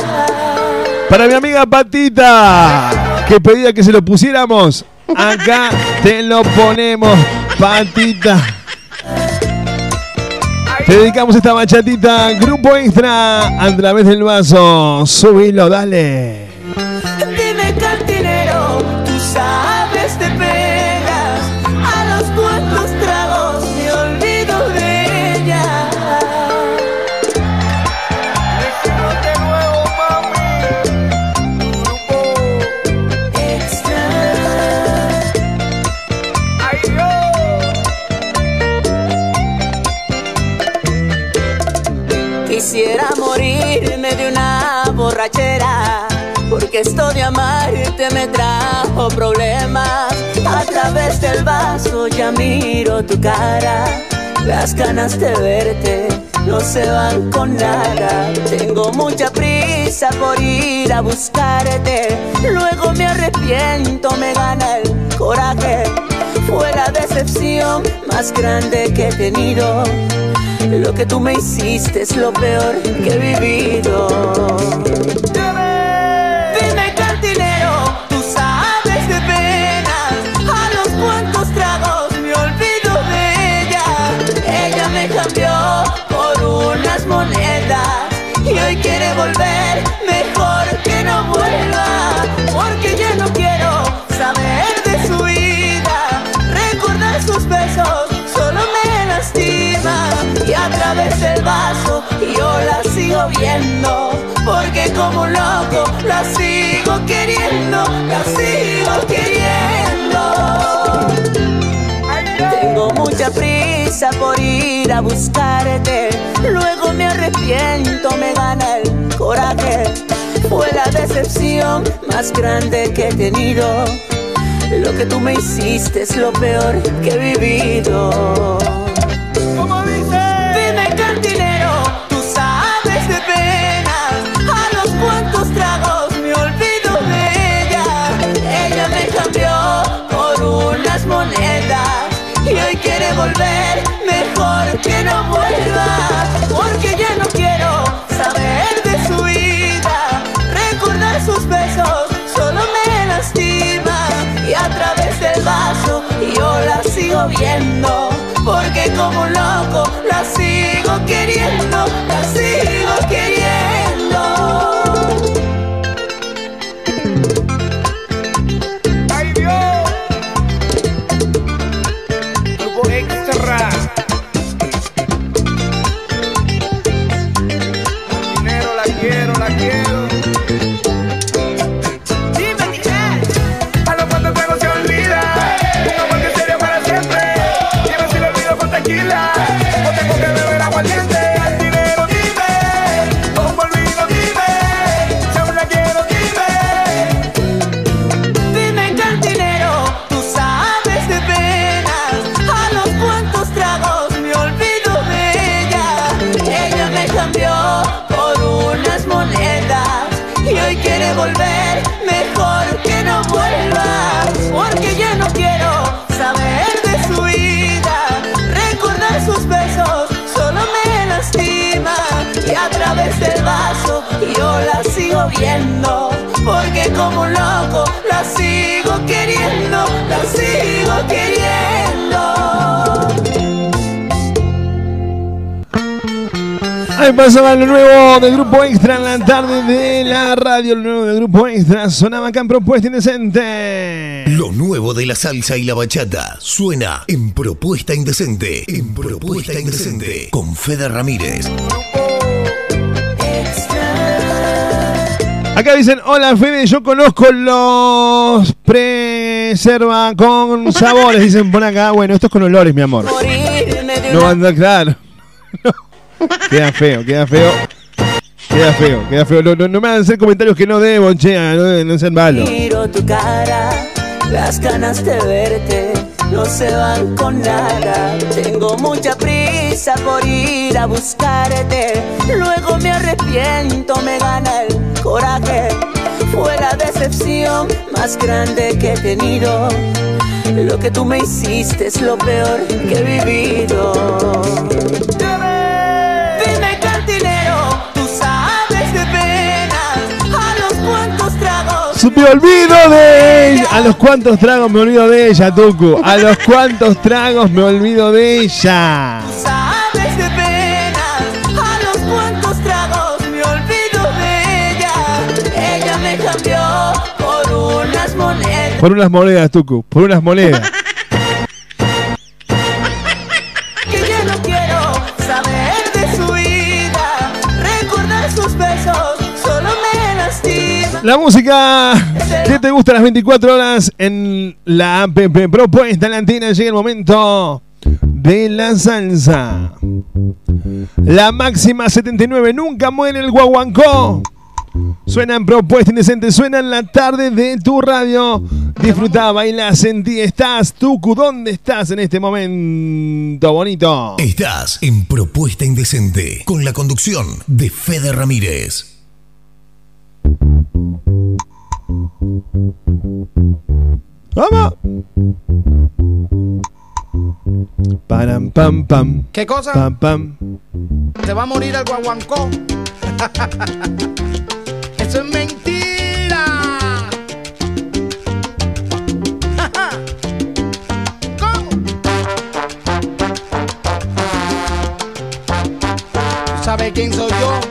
Para mi amiga Patita, que pedía que se lo pusiéramos, acá te lo ponemos, Patita. Te dedicamos esta bachatita, Grupo Extra, a través del vaso. Subilo, dale. Ya miro tu cara. Las ganas de verte no se van con nada. Tengo mucha prisa por ir a buscarte. Luego me arrepiento, me gana el coraje. Fue la decepción más grande que he tenido. Lo que tú me hiciste es lo peor que he vivido. Y través del vaso yo la sigo viendo. Porque como loco la sigo queriendo, la sigo queriendo. Tengo mucha prisa por ir a buscarte. Luego me arrepiento, me gana el coraje. Fue la decepción más grande que he tenido. Lo que tú me hiciste es lo peor que he vivido. Besos solo me lastima. Y a través del vaso yo la sigo viendo. Porque como loco la sigo queriendo, del vaso yo la sigo viendo. Porque como un loco la sigo queriendo, la sigo queriendo. Ahí pasaba lo nuevo del Grupo Extra en la tarde de la radio. Lo nuevo del Grupo Extra sonaba acá en Propuesta Indecente. Lo nuevo de la salsa y la bachata suena en Propuesta Indecente. En Propuesta Indecente con Fede Ramírez. Acá dicen, hola Fede, yo conozco los preserva con sabores. Dicen, pon acá, bueno, esto es con olores, mi amor. No anda claro. No. Queda feo, queda feo. Queda feo, queda feo. No, no, no me hagan hacer comentarios que no debo, che, no, no sean malos. Miro tu cara, las ganas de verte no se van con nada. Tengo mucha prisa por ir a buscarte. Luego me arrepiento, me gana coraje. Fue la decepción más grande que he tenido. Lo que tú me hiciste es lo peor que he vivido. Dime cantinero, tú sabes de penas. A los cuantos tragos Me olvido de ella. A los cuantos tragos me olvido de ella, Tucu. A los cuantos tragos me olvido de ella. Por unas monedas, Tucu. Por unas monedas. Que ya no quiero saber de su vida. Recordar sus besos solo me lastima. La música que te gusta las 24 horas en la app propuesta en la antena. Llega el momento de la salsa. La máxima 79. Nunca muere el guaguancó. Suenan propuestas indecentes, suenan la tarde de tu radio. Disfruta, baila, sentí, estás, Tucu, ¿dónde estás en este momento bonito? Estás en Propuesta Indecente, con la conducción de Fede Ramírez. ¡Vamos! Param, pam, pam. ¿Qué cosa? Pam, pam. Te va a morir el guanguancó. sabe quién soy yo.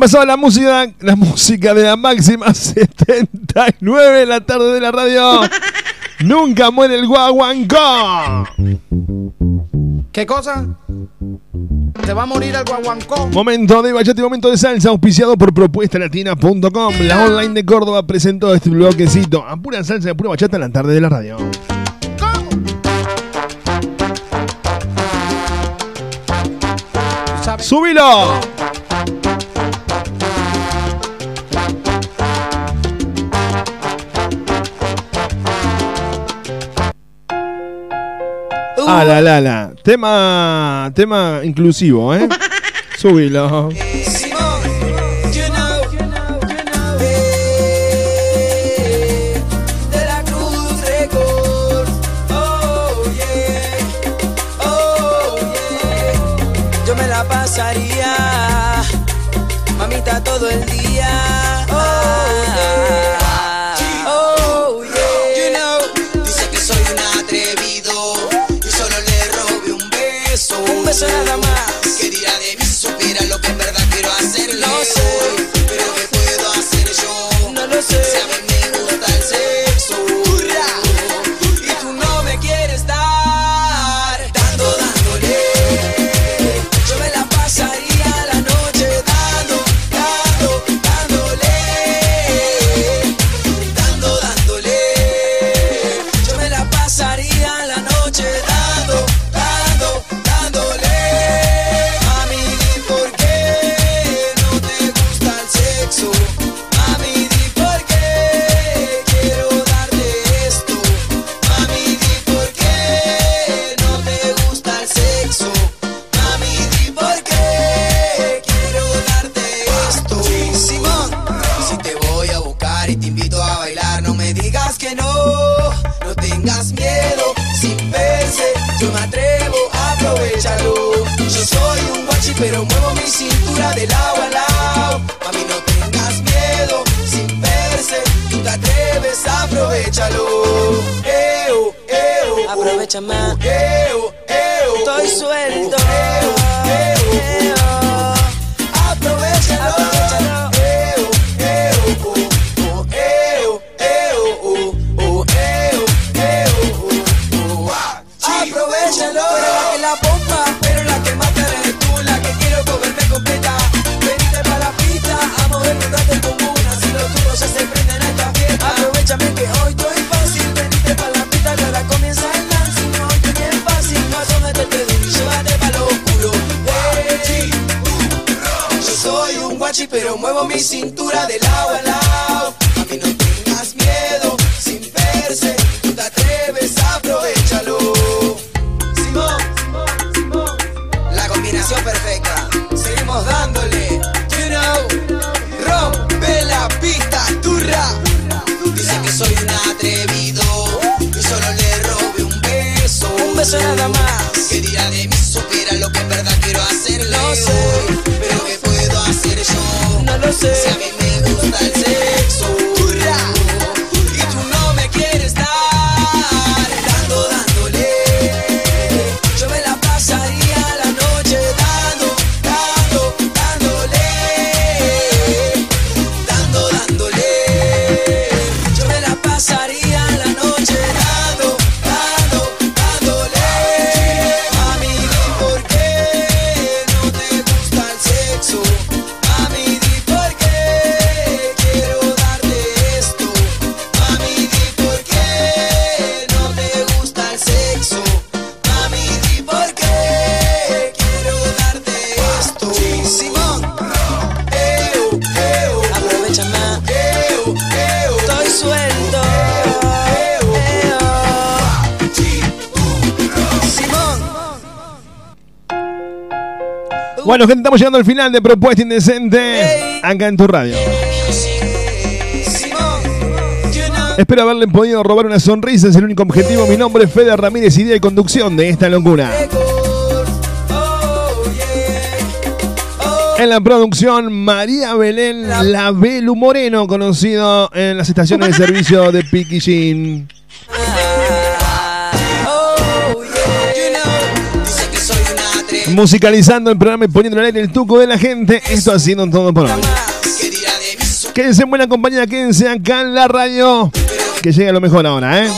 pasaba la música, la música de la máxima 79 de la tarde de la radio. Nunca muere el guaguancó. ¿Qué cosa? Se va a morir el guaguancó. Momento de bachate, momento de salsa, auspiciado por propuestalatina.com. La online de Córdoba presentó este bloquecito. A pura salsa, a pura bachata en la tarde de la radio. ¿Cómo? ¡Súbilo! Ah, la, la, la. Tema, tema inclusivo, ¿eh? Súbilo. de la Cruz Record. Oh yeah, oh yeah. Yo me la pasaría, mamita, todo el día. Oh yeah, beso. Nada más. Que dirá de mí supiera lo que en verdad quiero hacer? No sé, beso nada más. Que dirá de mí supiera lo que en verdad quiero hacerle no sé, pero ¿qué puedo hacer yo? No lo sé. Si a mí me gusta el sexo. Bueno, gente, estamos llegando al final de Propuesta Indecente acá en tu radio. Espero haberle podido robar una sonrisa, es el único objetivo. Mi nombre es Fede Ramírez, idea y conducción de esta locura. En la producción, María Belén La Belu Moreno, conocido en las estaciones de servicio de Piquillín. Musicalizando el programa y poniendo en el tuco de la gente. Esto haciendo todo por hoy. Quédense en buena compañía, quédense acá en la radio. Que llegue a lo mejor ahora, ¿eh?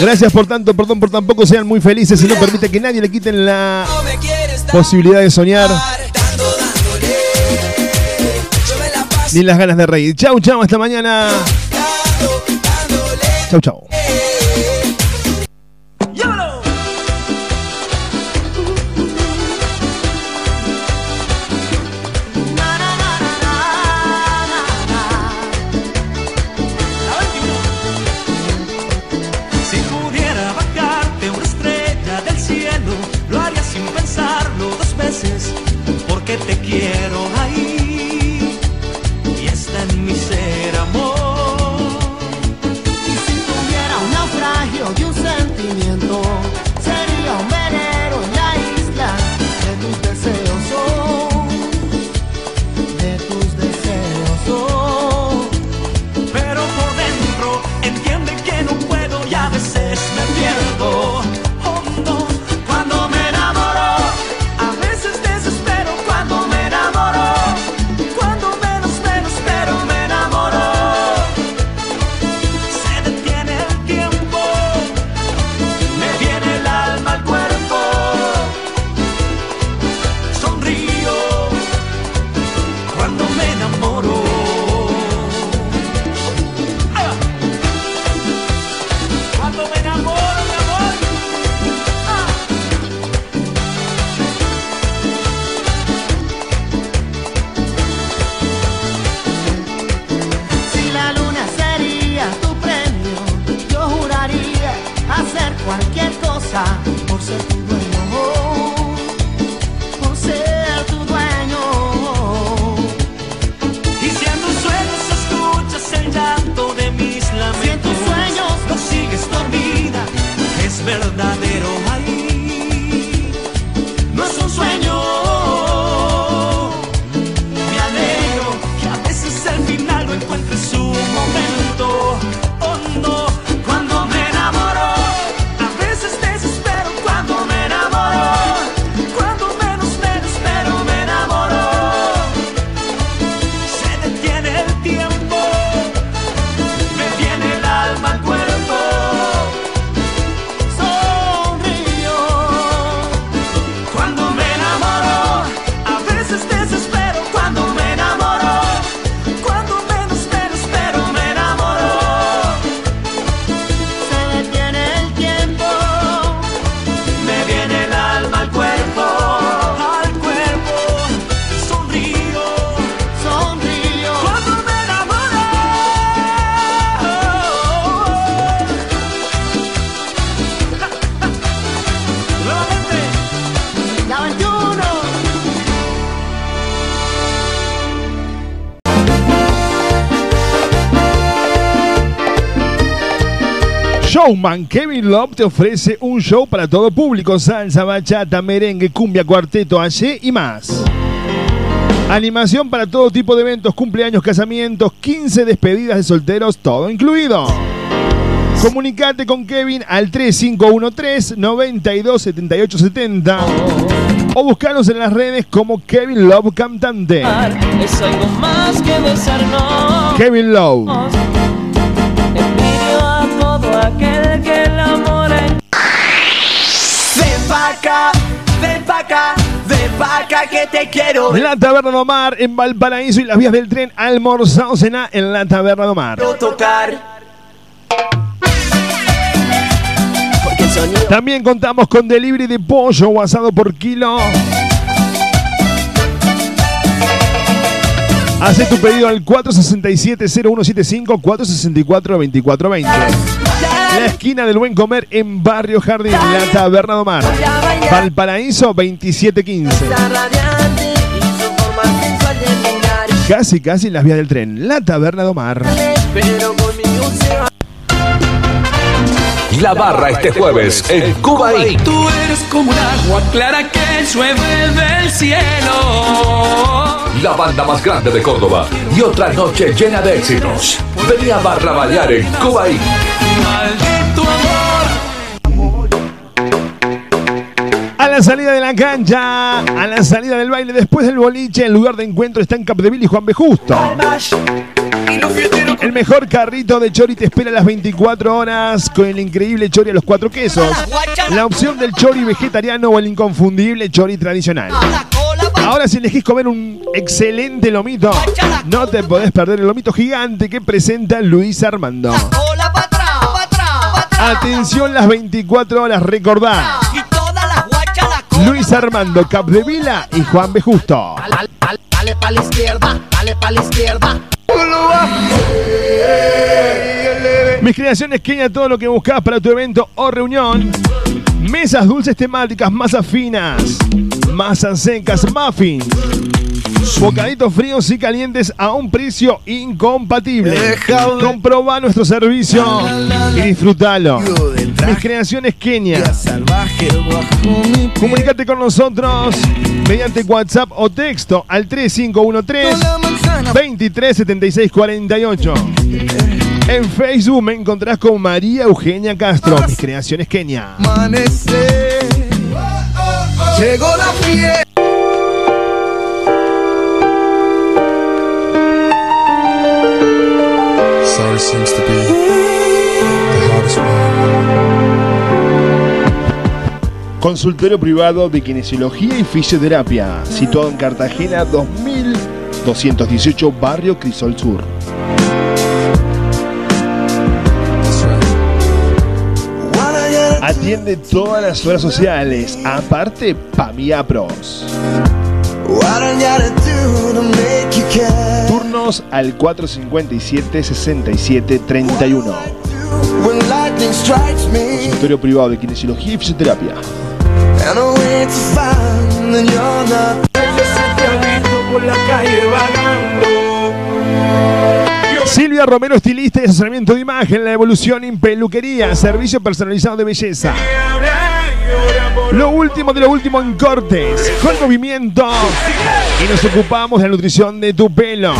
Gracias por tanto, perdón por tampoco, sean muy felices y no permite que nadie le quiten la posibilidad de soñar, ni las ganas de reír. Chau, chau, hasta mañana. Chau, chau. Showman Kevin Love te ofrece un show para todo público, salsa, bachata, merengue, cumbia, cuarteto, allí y más. Animación para todo tipo de eventos, cumpleaños, casamientos, 15 despedidas de solteros, todo incluido. Comunicate con Kevin al 3513 927870 o buscanos en las redes como Kevin Love Cantante. Es algo más que besarnos. Kevin Love. Ven pa' acá, ven pa' acá, ven pa' acá que te quiero. La Taberna de Omar en Valparaíso y las vías del tren almorzado cena en la Taberna de Omar. tocar. También contamos con delivery de pollo o asado por kilo. Hace tu pedido al 467-0175, 464-2420. La esquina del buen comer en Barrio Jardín, la Taberna de Omar. Valparaíso 2715. Casi, casi en las vías del tren. La Taberna de Omar. La barra este jueves en Cuba Inc. Tú eres como un agua clara que llueve del cielo. La banda más grande de Córdoba y otra noche llena de éxitos. Venía a barraballar en Cuba amor. A la salida de la cancha, a la salida del baile, después del boliche, el lugar de encuentro está en Capdeville y Juan B. Justo. El mejor carrito de chori te espera a las 24 horas con el increíble chori a los cuatro quesos. La opción del chori vegetariano o el inconfundible chori tradicional. Ahora si elegís comer un excelente lomito, no te podés perder el lomito gigante que presenta Luis Armando. Atención las 24 horas, recordá. Luis Armando Capdevila y Juan B. Justo. Dale pa' la izquierda, dale pa' la izquierda. Mis creaciones Kenia, todo lo que buscas para tu evento o reunión. Mesas dulces temáticas, masas finas, masas secas, muffins. Bocaditos fríos y calientes a un precio incompatible. Comproba nuestro servicio y disfrútalo. Mis creaciones Kenia. Comunicate con nosotros mediante WhatsApp o texto al 3513 237648. En Facebook me encontrás con María Eugenia Castro, mis creaciones Kenia. Llegó la fiesta. Sorry seems to be the hardest Consultorio privado de kinesiología y fisioterapia, situado en Cartagena 2218, barrio Crisol Sur. Atiende todas las horas sociales, aparte Pamia Pros. Al 457-6731. Consultorio privado de kinesiología y fisioterapia. Silvia Romero, estilista y asesoramiento de imagen, la evolución en peluquería, servicio personalizado de belleza. Lo último de lo último en cortes, con movimiento. Y nos ocupamos de la nutrición de tu pelo.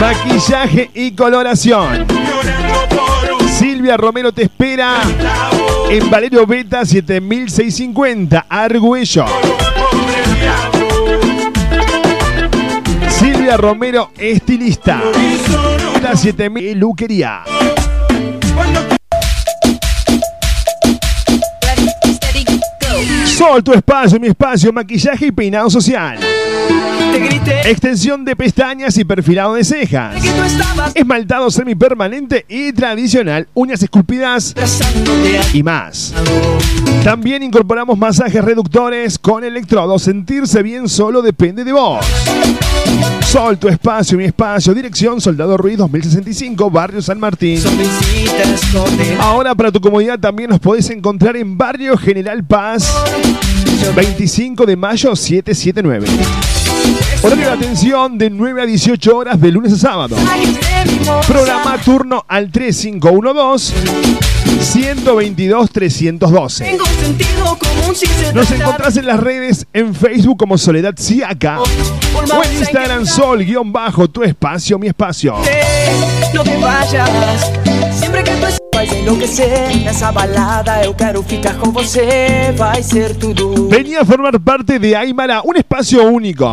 Maquillaje y coloración. Silvia Romero te espera en Valerio Beta 7650, Argüello. Silvia Romero, estilista. La 7000 Luquería. Sol, tu espacio, mi espacio, maquillaje y peinado social. Extensión de pestañas y perfilado de cejas. Esmaltado semipermanente y tradicional, uñas esculpidas y más. También incorporamos masajes reductores con electrodos. Sentirse bien solo depende de vos. Sol, tu espacio, mi espacio. Dirección Soldado Ruiz 2065, Barrio San Martín. Ahora para tu comodidad también nos podés encontrar en Barrio General Paz 25 de mayo 779. Horario de atención de 9 a 18 horas de lunes a sábado. Programa turno al 3512 122 312. Nos encontrás en las redes en Facebook como Soledad Siaca o en Instagram Sol-bajo tu espacio, mi espacio. No te vayas, sempre que vai enlouquecer Nessa balada eu quero ficar com você Vai ser tudo Venía a formar parte de Aymara, un espacio único.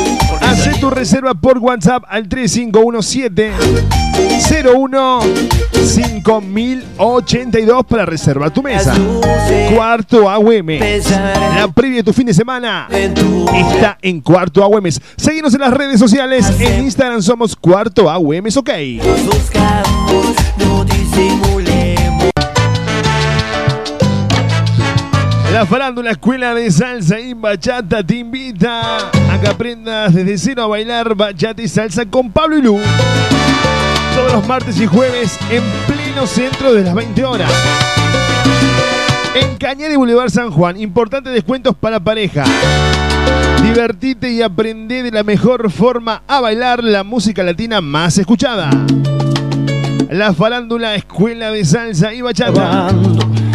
Tu reserva por WhatsApp al 3517 01 5082 para reservar tu mesa. Cuarto AWM. La previa de tu fin de semana está en Cuarto AWM. Seguimos en las redes sociales. En Instagram somos Cuarto AWM. Ok. La Escuela de Salsa y Bachata te invita a que aprendas desde cero a bailar bachata y salsa con Pablo y Lu. Todos los martes y jueves en pleno centro de las 20 horas. En Cañada y Boulevard San Juan, importantes descuentos para pareja. Divertite y aprende de la mejor forma a bailar la música latina más escuchada. La farándula Escuela de Salsa y Bachata.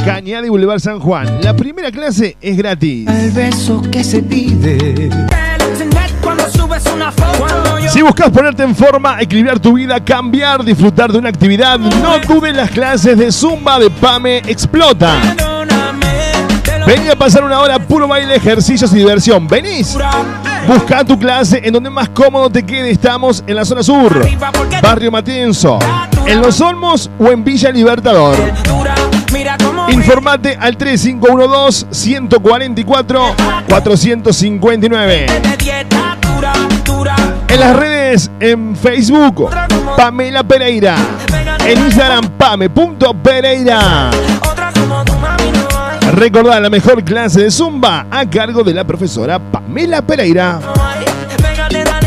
Cañada y Boulevard San Juan. La primera clase es gratis. El beso que se pide. Si buscas ponerte en forma, equilibrar tu vida, cambiar, disfrutar de una actividad, no dudes las clases de Zumba de Pame Explota. Vení a pasar una hora puro baile, ejercicios y diversión. ¿Venís? Busca tu clase en donde más cómodo te quede. Estamos en la zona sur, Barrio Matienzo, en Los Olmos o en Villa Libertador. Informate al 3512-144-459. de dieta dura, dura. En las redes, en Facebook, Pamela Pereira. En Instagram, pame.pereira. Recordá la mejor clase de Zumba a cargo de la profesora Pamela Pereira.